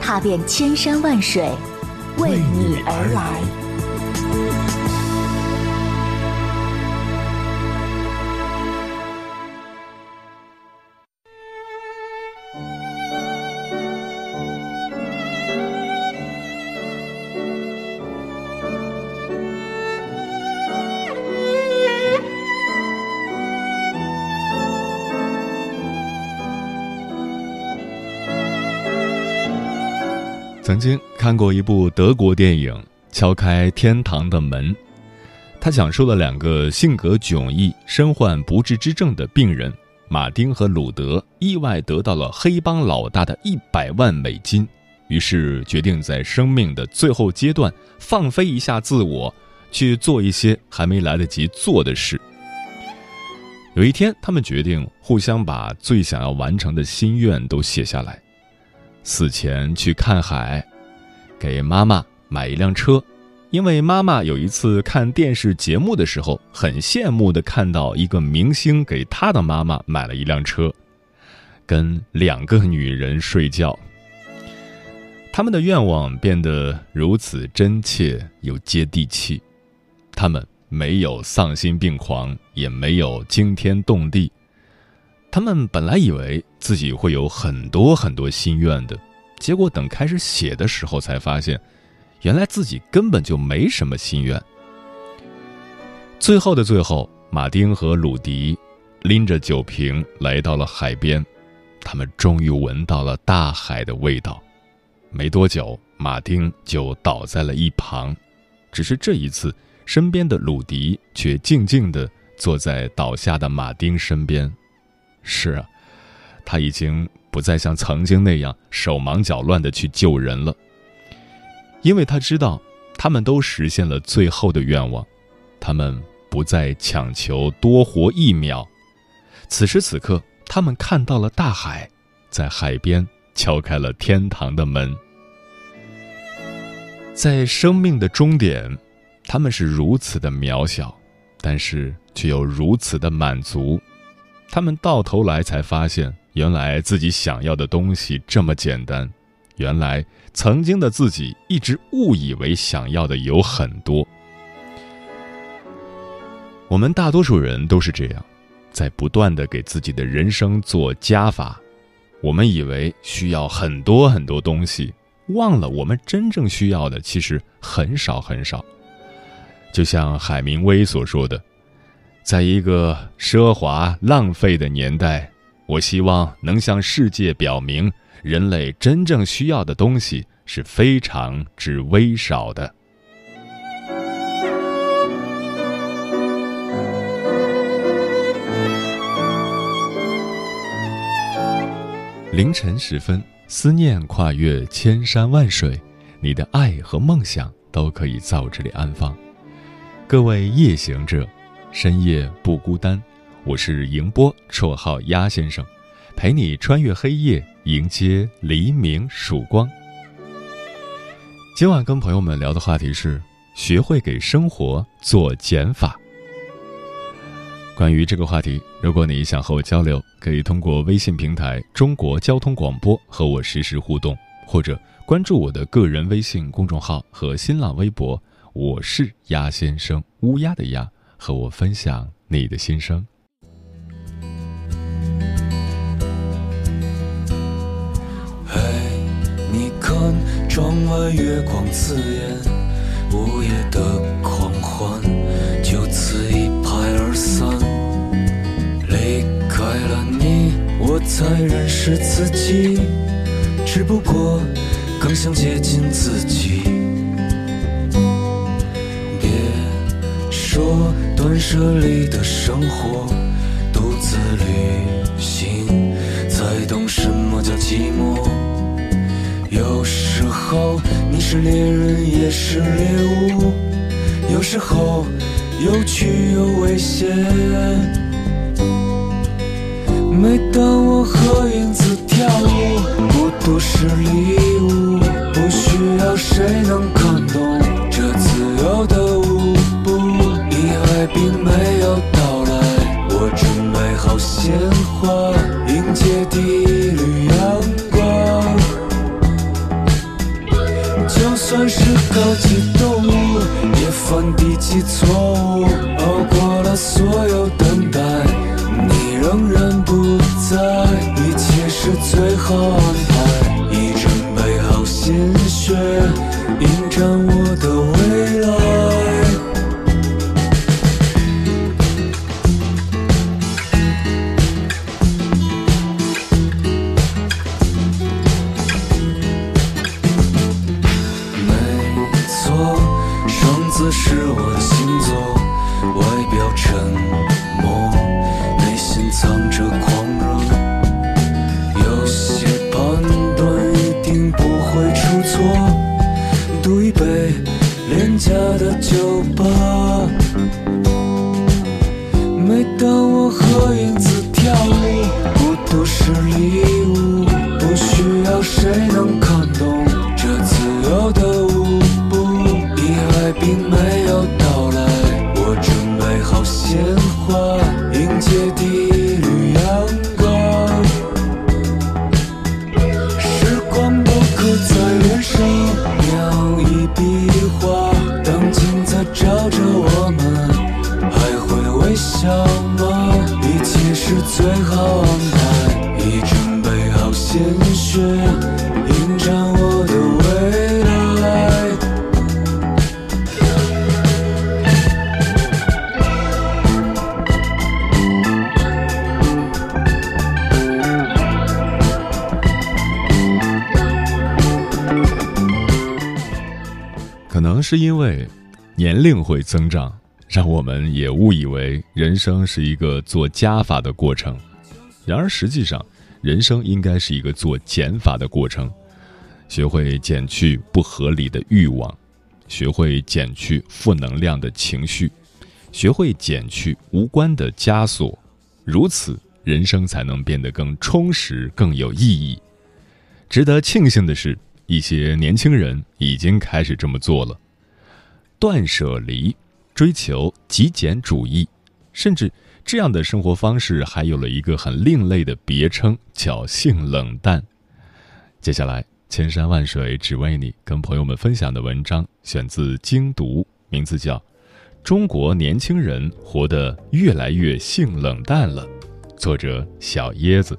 踏遍千山万水，为你而来。曾经看过一部德国电影《敲开天堂的门》，它讲述了两个性格迥异、身患不治之症的病人马丁和鲁德意外得到了黑帮老大的一百万美金，于是决定在生命的最后阶段放飞一下自我，去做一些还没来得及做的事。有一天，他们决定互相把最想要完成的心愿都写下来。死前去看海，给妈妈买一辆车，因为妈妈有一次看电视节目的时候，很羡慕的看到一个明星给他的妈妈买了一辆车。跟两个女人睡觉，他们的愿望变得如此真切又接地气。他们没有丧心病狂，也没有惊天动地。他们本来以为自己会有很多很多心愿的，结果等开始写的时候，才发现，原来自己根本就没什么心愿。最后的最后，马丁和鲁迪拎着酒瓶来到了海边，他们终于闻到了大海的味道。没多久，马丁就倒在了一旁，只是这一次，身边的鲁迪却静静地坐在倒下的马丁身边。是啊，他已经不再像曾经那样手忙脚乱的去救人了，因为他知道，他们都实现了最后的愿望，他们不再强求多活一秒。此时此刻，他们看到了大海，在海边敲开了天堂的门。在生命的终点，他们是如此的渺小，但是却又如此的满足。他们到头来才发现，原来自己想要的东西这么简单，原来曾经的自己一直误以为想要的有很多。我们大多数人都是这样，在不断的给自己的人生做加法。我们以为需要很多很多东西，忘了我们真正需要的其实很少很少。就像海明威所说的。在一个奢华浪费的年代，我希望能向世界表明，人类真正需要的东西是非常之微少的。凌晨时分，思念跨越千山万水，你的爱和梦想都可以在我这里安放。各位夜行者。深夜不孤单，我是迎波，绰号鸭先生，陪你穿越黑夜，迎接黎明曙光。今晚跟朋友们聊的话题是：学会给生活做减法。关于这个话题，如果你想和我交流，可以通过微信平台“中国交通广播”和我实时互动，或者关注我的个人微信公众号和新浪微博，我是鸭先生，乌鸦的鸭。和我分享你的心声。嘿，你看窗外月光刺眼，午夜的狂欢就此一拍而散。离开了你，我才认识自己，只不过更想接近自己。别说。断舍离的生活，独自旅行，才懂什么叫寂寞。有时候你是猎人也是猎物，有时候有趣又危险。每当我和影子跳舞，孤独是礼物，是因为年龄会增长，让我们也误以为人生是一个做加法的过程。然而实际上，人生应该是一个做减法的过程。学会减去不合理的欲望，学会减去负能量的情绪，学会减去无关的枷锁，如此人生才能变得更充实、更有意义。值得庆幸的是，一些年轻人已经开始这么做了。断舍离，追求极简主义，甚至这样的生活方式还有了一个很另类的别称，叫性冷淡。接下来，千山万水只为你，跟朋友们分享的文章选自精读，名字叫《中国年轻人活得越来越性冷淡了》，作者小椰子。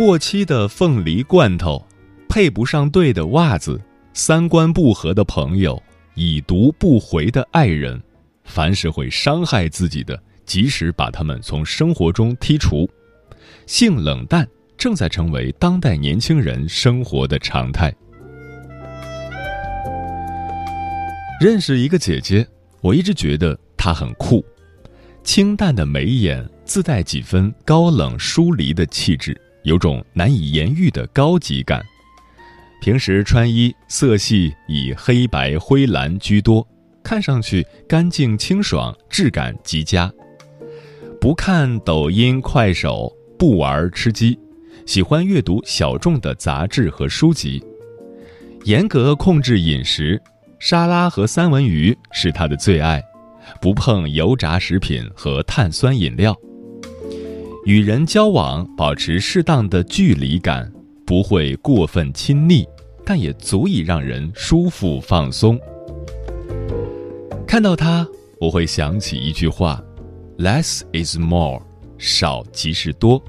过期的凤梨罐头，配不上对的袜子，三观不合的朋友，已读不回的爱人，凡是会伤害自己的，及时把他们从生活中剔除。性冷淡正在成为当代年轻人生活的常态。认识一个姐姐，我一直觉得她很酷，清淡的眉眼自带几分高冷疏离的气质。有种难以言喻的高级感。平时穿衣色系以黑白灰蓝居多，看上去干净清爽，质感极佳。不看抖音、快手，不玩吃鸡，喜欢阅读小众的杂志和书籍，严格控制饮食，沙拉和三文鱼是他的最爱，不碰油炸食品和碳酸饮料。与人交往保持适当的距离感，不会过分亲密，但也足以让人舒服放松。看到他，我会想起一句话：“Less is more，少即是多。”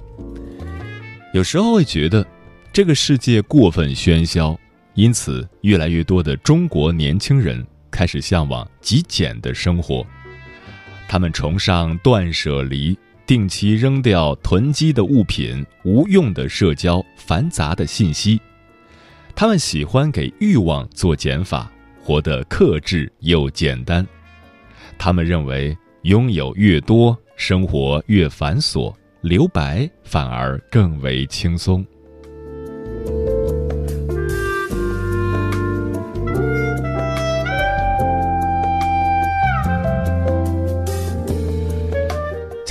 有时候会觉得，这个世界过分喧嚣，因此越来越多的中国年轻人开始向往极简的生活。他们崇尚断舍离。定期扔掉囤积的物品、无用的社交、繁杂的信息。他们喜欢给欲望做减法，活得克制又简单。他们认为，拥有越多，生活越繁琐，留白反而更为轻松。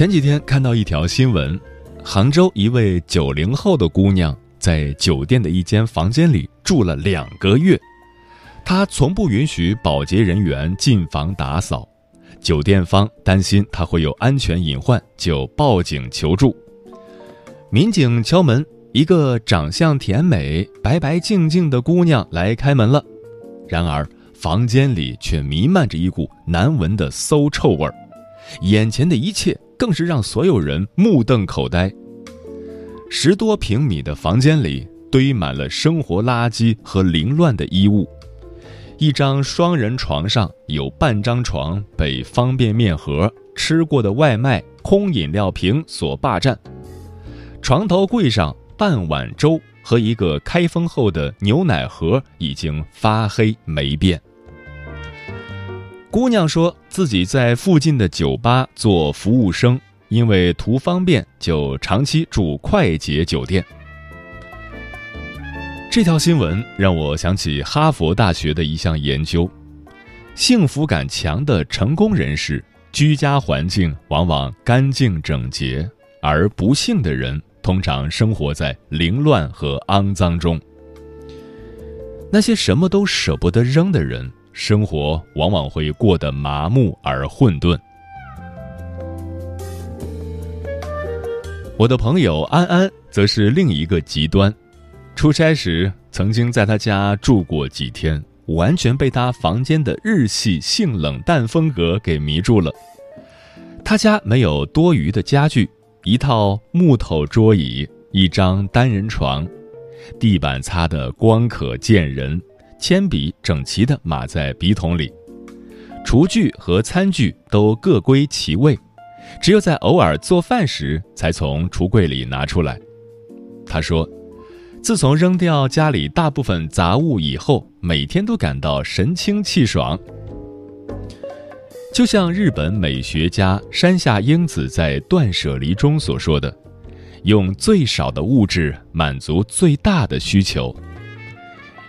前几天看到一条新闻，杭州一位九零后的姑娘在酒店的一间房间里住了两个月，她从不允许保洁人员进房打扫，酒店方担心她会有安全隐患，就报警求助。民警敲门，一个长相甜美、白白净净的姑娘来开门了，然而房间里却弥漫着一股难闻的馊臭味儿，眼前的一切。更是让所有人目瞪口呆。十多平米的房间里堆满了生活垃圾和凌乱的衣物，一张双人床上有半张床被方便面盒、吃过的外卖、空饮料瓶所霸占，床头柜上半碗粥和一个开封后的牛奶盒已经发黑霉变。姑娘说自己在附近的酒吧做服务生，因为图方便，就长期住快捷酒店。这条新闻让我想起哈佛大学的一项研究：幸福感强的成功人士，居家环境往往干净整洁，而不幸的人通常生活在凌乱和肮脏中。那些什么都舍不得扔的人。生活往往会过得麻木而混沌。我的朋友安安则是另一个极端，出差时曾经在他家住过几天，完全被他房间的日系性冷淡风格给迷住了。他家没有多余的家具，一套木头桌椅，一张单人床，地板擦得光可见人。铅笔整齐地码在笔筒里，厨具和餐具都各归其位，只有在偶尔做饭时才从橱柜里拿出来。他说：“自从扔掉家里大部分杂物以后，每天都感到神清气爽。”就像日本美学家山下英子在《断舍离》中所说的：“用最少的物质满足最大的需求。”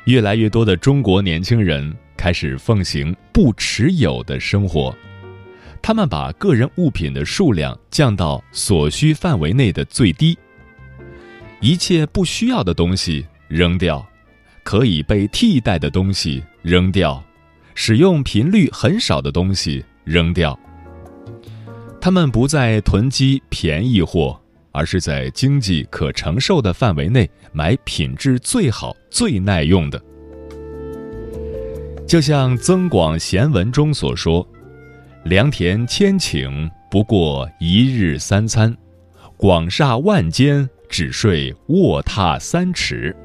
越来越多的中国年轻人开始奉行不持有的生活，他们把个人物品的数量降到所需范围内的最低，一切不需要的东西扔掉，可以被替代的东西扔掉，使用频率很少的东西扔掉。他们不再囤积便宜货。而是在经济可承受的范围内买品质最好、最耐用的。就像《增广贤文》中所说：“良田千顷，不过一日三餐；广厦万间，只睡卧榻三尺。”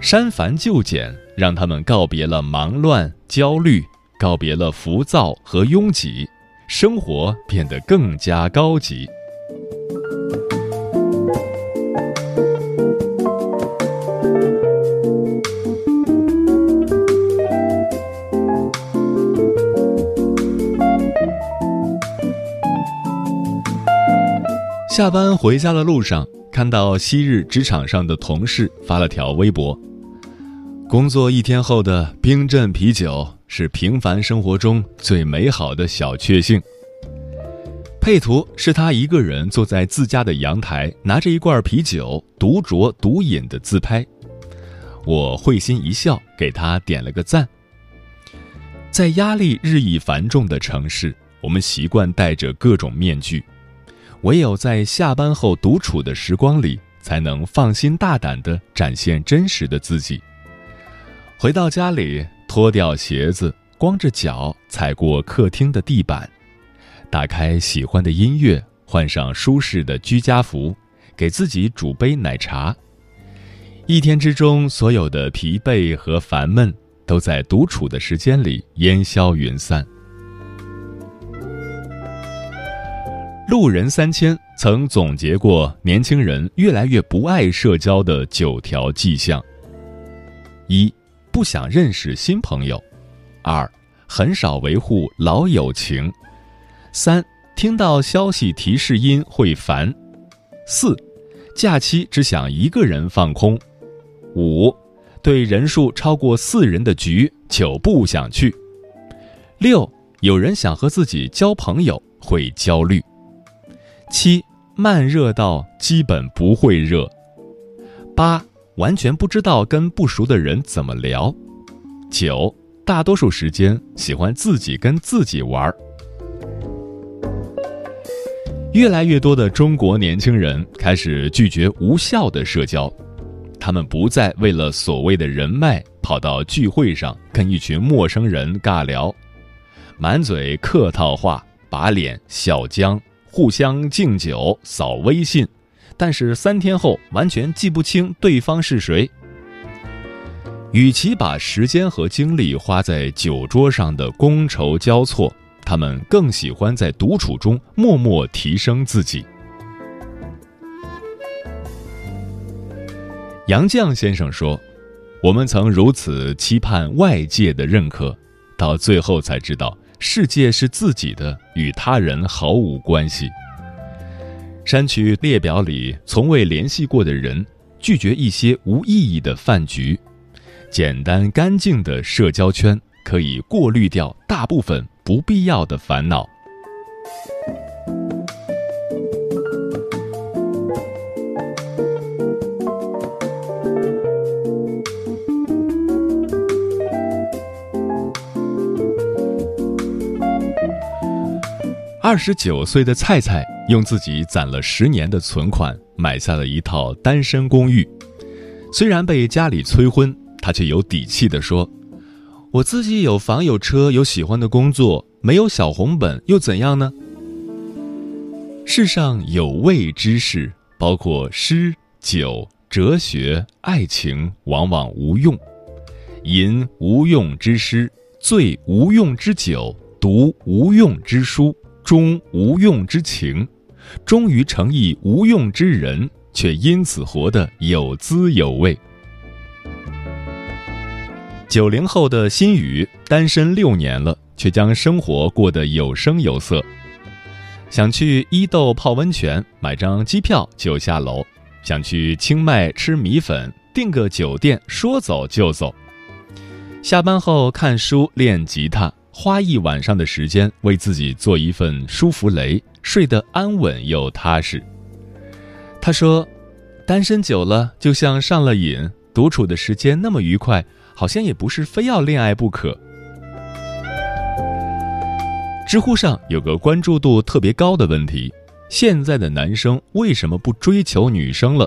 删繁就简，让他们告别了忙乱、焦虑，告别了浮躁和拥挤，生活变得更加高级。下班回家的路上，看到昔日职场上的同事发了条微博：“工作一天后的冰镇啤酒是平凡生活中最美好的小确幸。”配图是他一个人坐在自家的阳台，拿着一罐啤酒独酌独饮的自拍。我会心一笑，给他点了个赞。在压力日益繁重的城市，我们习惯戴着各种面具。唯有在下班后独处的时光里，才能放心大胆地展现真实的自己。回到家里，脱掉鞋子，光着脚踩过客厅的地板，打开喜欢的音乐，换上舒适的居家服，给自己煮杯奶茶。一天之中所有的疲惫和烦闷，都在独处的时间里烟消云散。路人三千曾总结过年轻人越来越不爱社交的九条迹象：一、不想认识新朋友；二、很少维护老友情；三、听到消息提示音会烦；四、假期只想一个人放空；五、对人数超过四人的局就不想去；六、有人想和自己交朋友会焦虑。七慢热到基本不会热，八完全不知道跟不熟的人怎么聊，九大多数时间喜欢自己跟自己玩儿。越来越多的中国年轻人开始拒绝无效的社交，他们不再为了所谓的人脉跑到聚会上跟一群陌生人尬聊，满嘴客套话，把脸笑僵。互相敬酒、扫微信，但是三天后完全记不清对方是谁。与其把时间和精力花在酒桌上的觥筹交错，他们更喜欢在独处中默默提升自己。杨绛先生说：“我们曾如此期盼外界的认可，到最后才知道。”世界是自己的，与他人毫无关系。删去列表里从未联系过的人，拒绝一些无意义的饭局，简单干净的社交圈可以过滤掉大部分不必要的烦恼。二十九岁的菜菜用自己攒了十年的存款买下了一套单身公寓，虽然被家里催婚，他却有底气地说：“我自己有房有车有喜欢的工作，没有小红本又怎样呢？”世上有味之事，包括诗、酒、哲学、爱情，往往无用；吟无用之诗，醉无用之酒，读无用之书。终无用之情，终于成义无用之人，却因此活得有滋有味。九零后的心宇单身六年了，却将生活过得有声有色。想去伊豆泡温泉，买张机票就下楼；想去清迈吃米粉，订个酒店说走就走。下班后看书练吉他。花一晚上的时间为自己做一份舒服雷，睡得安稳又踏实。他说：“单身久了，就像上了瘾，独处的时间那么愉快，好像也不是非要恋爱不可。”知乎上有个关注度特别高的问题：现在的男生为什么不追求女生了？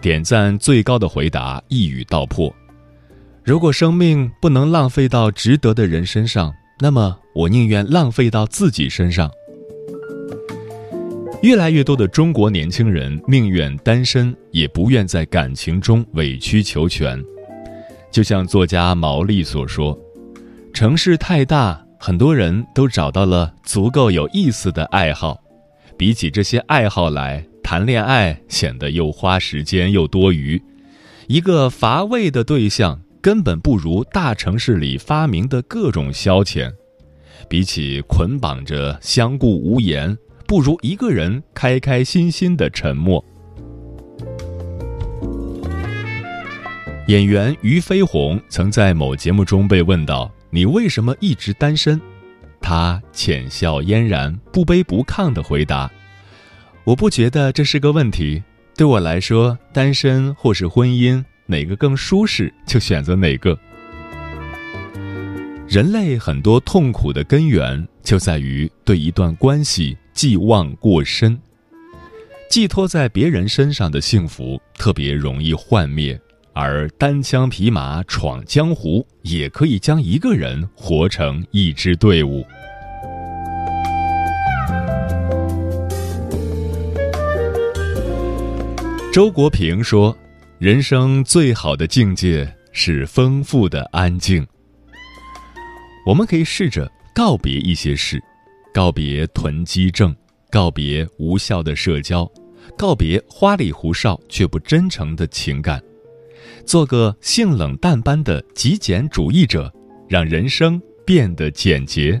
点赞最高的回答一语道破。如果生命不能浪费到值得的人身上，那么我宁愿浪费到自己身上。越来越多的中国年轻人宁愿单身，也不愿在感情中委曲求全。就像作家毛利所说：“城市太大，很多人都找到了足够有意思的爱好，比起这些爱好来，谈恋爱显得又花时间又多余，一个乏味的对象。”根本不如大城市里发明的各种消遣，比起捆绑着相顾无言，不如一个人开开心心的沉默。演员俞飞鸿曾在某节目中被问到：“你为什么一直单身？”他浅笑嫣然、不卑不亢的回答：“我不觉得这是个问题，对我来说，单身或是婚姻。”哪个更舒适，就选择哪个。人类很多痛苦的根源就在于对一段关系寄望过深，寄托在别人身上的幸福特别容易幻灭，而单枪匹马闯江湖也可以将一个人活成一支队伍。周国平说。人生最好的境界是丰富的安静。我们可以试着告别一些事，告别囤积症，告别无效的社交，告别花里胡哨却不真诚的情感，做个性冷淡般的极简主义者，让人生变得简洁。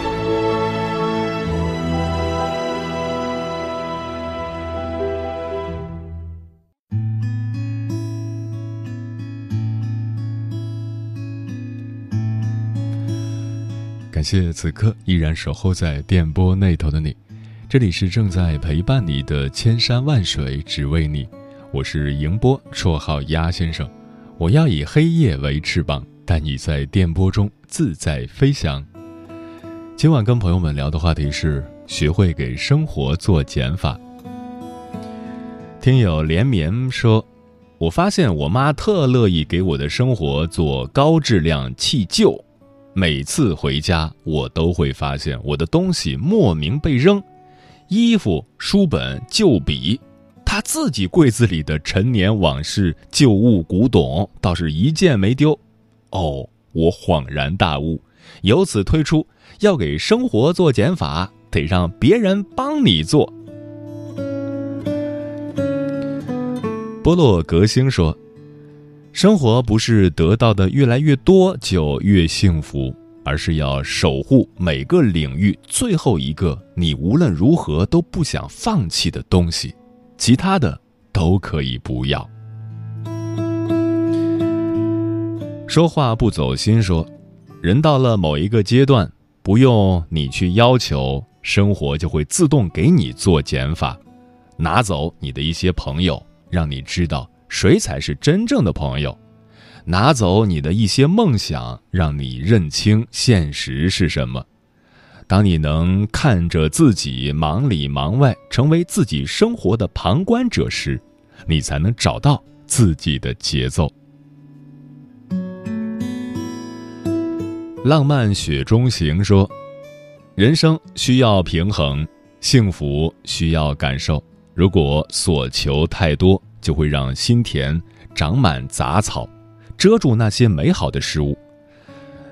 感谢此刻依然守候在电波那头的你，这里是正在陪伴你的千山万水只为你，我是迎波，绰号鸭先生，我要以黑夜为翅膀，带你在电波中自在飞翔。今晚跟朋友们聊的话题是学会给生活做减法。听友连绵说，我发现我妈特乐意给我的生活做高质量弃旧。每次回家，我都会发现我的东西莫名被扔，衣服、书本、旧笔，他自己柜子里的陈年往事、旧物、古董倒是一件没丢。哦，我恍然大悟，由此推出要给生活做减法，得让别人帮你做。波洛格星说。生活不是得到的越来越多就越幸福，而是要守护每个领域最后一个你无论如何都不想放弃的东西，其他的都可以不要。说话不走心，说，人到了某一个阶段，不用你去要求，生活就会自动给你做减法，拿走你的一些朋友，让你知道。谁才是真正的朋友？拿走你的一些梦想，让你认清现实是什么。当你能看着自己忙里忙外，成为自己生活的旁观者时，你才能找到自己的节奏。浪漫雪中行说：“人生需要平衡，幸福需要感受。如果所求太多。”就会让心田长满杂草，遮住那些美好的事物。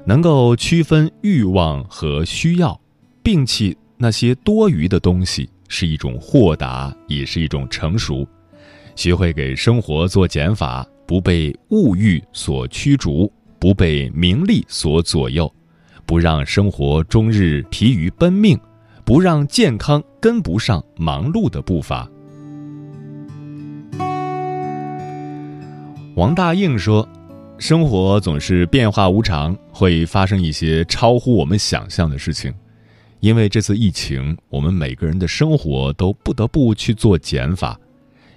能够区分欲望和需要，摒弃那些多余的东西，是一种豁达，也是一种成熟。学会给生活做减法，不被物欲所驱逐，不被名利所左右，不让生活终日疲于奔命，不让健康跟不上忙碌的步伐。王大应说：“生活总是变化无常，会发生一些超乎我们想象的事情。因为这次疫情，我们每个人的生活都不得不去做减法。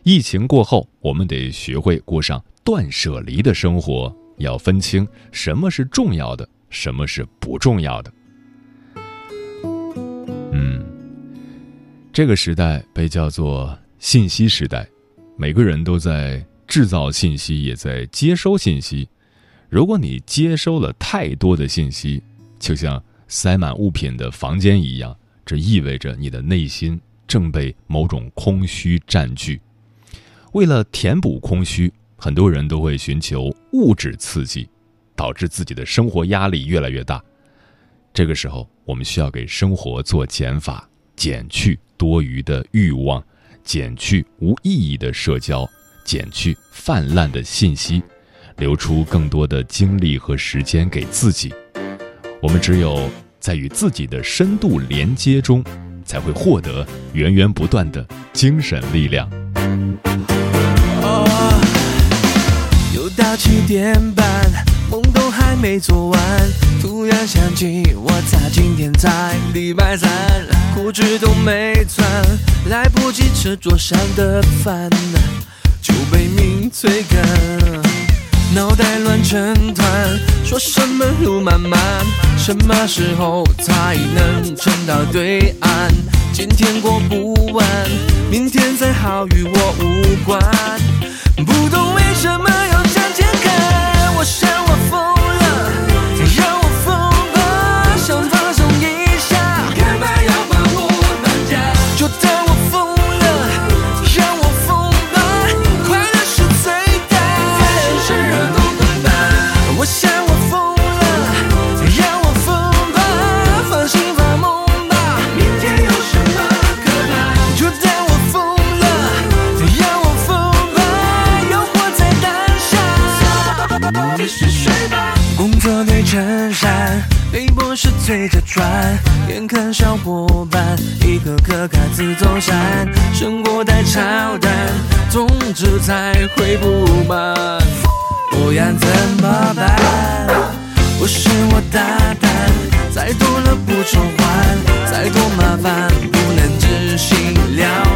疫情过后，我们得学会过上断舍离的生活，要分清什么是重要的，什么是不重要的。嗯，这个时代被叫做信息时代，每个人都在。”制造信息也在接收信息，如果你接收了太多的信息，就像塞满物品的房间一样，这意味着你的内心正被某种空虚占据。为了填补空虚，很多人都会寻求物质刺激，导致自己的生活压力越来越大。这个时候，我们需要给生活做减法，减去多余的欲望，减去无意义的社交。减去泛滥的信息，留出更多的精力和时间给自己。我们只有在与自己的深度连接中，才会获得源源不断的精神力量。又到七点半，梦都还没做完，突然想起我在今天才礼拜三，裤子都没穿，来不及吃桌上的饭。就被命催赶，脑袋乱成团，说什么路漫漫，什么时候才能撑到对岸？今天过不完，明天再好与我无关，不懂为什么。超然，总之才会不满，不然怎么办？不是我大胆，再多了不说话，再多麻烦不能自行了。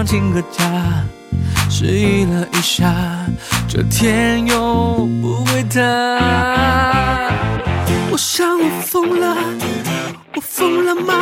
想请个假，失忆了一下，这天又不会塌。我想我疯了，我疯了吗？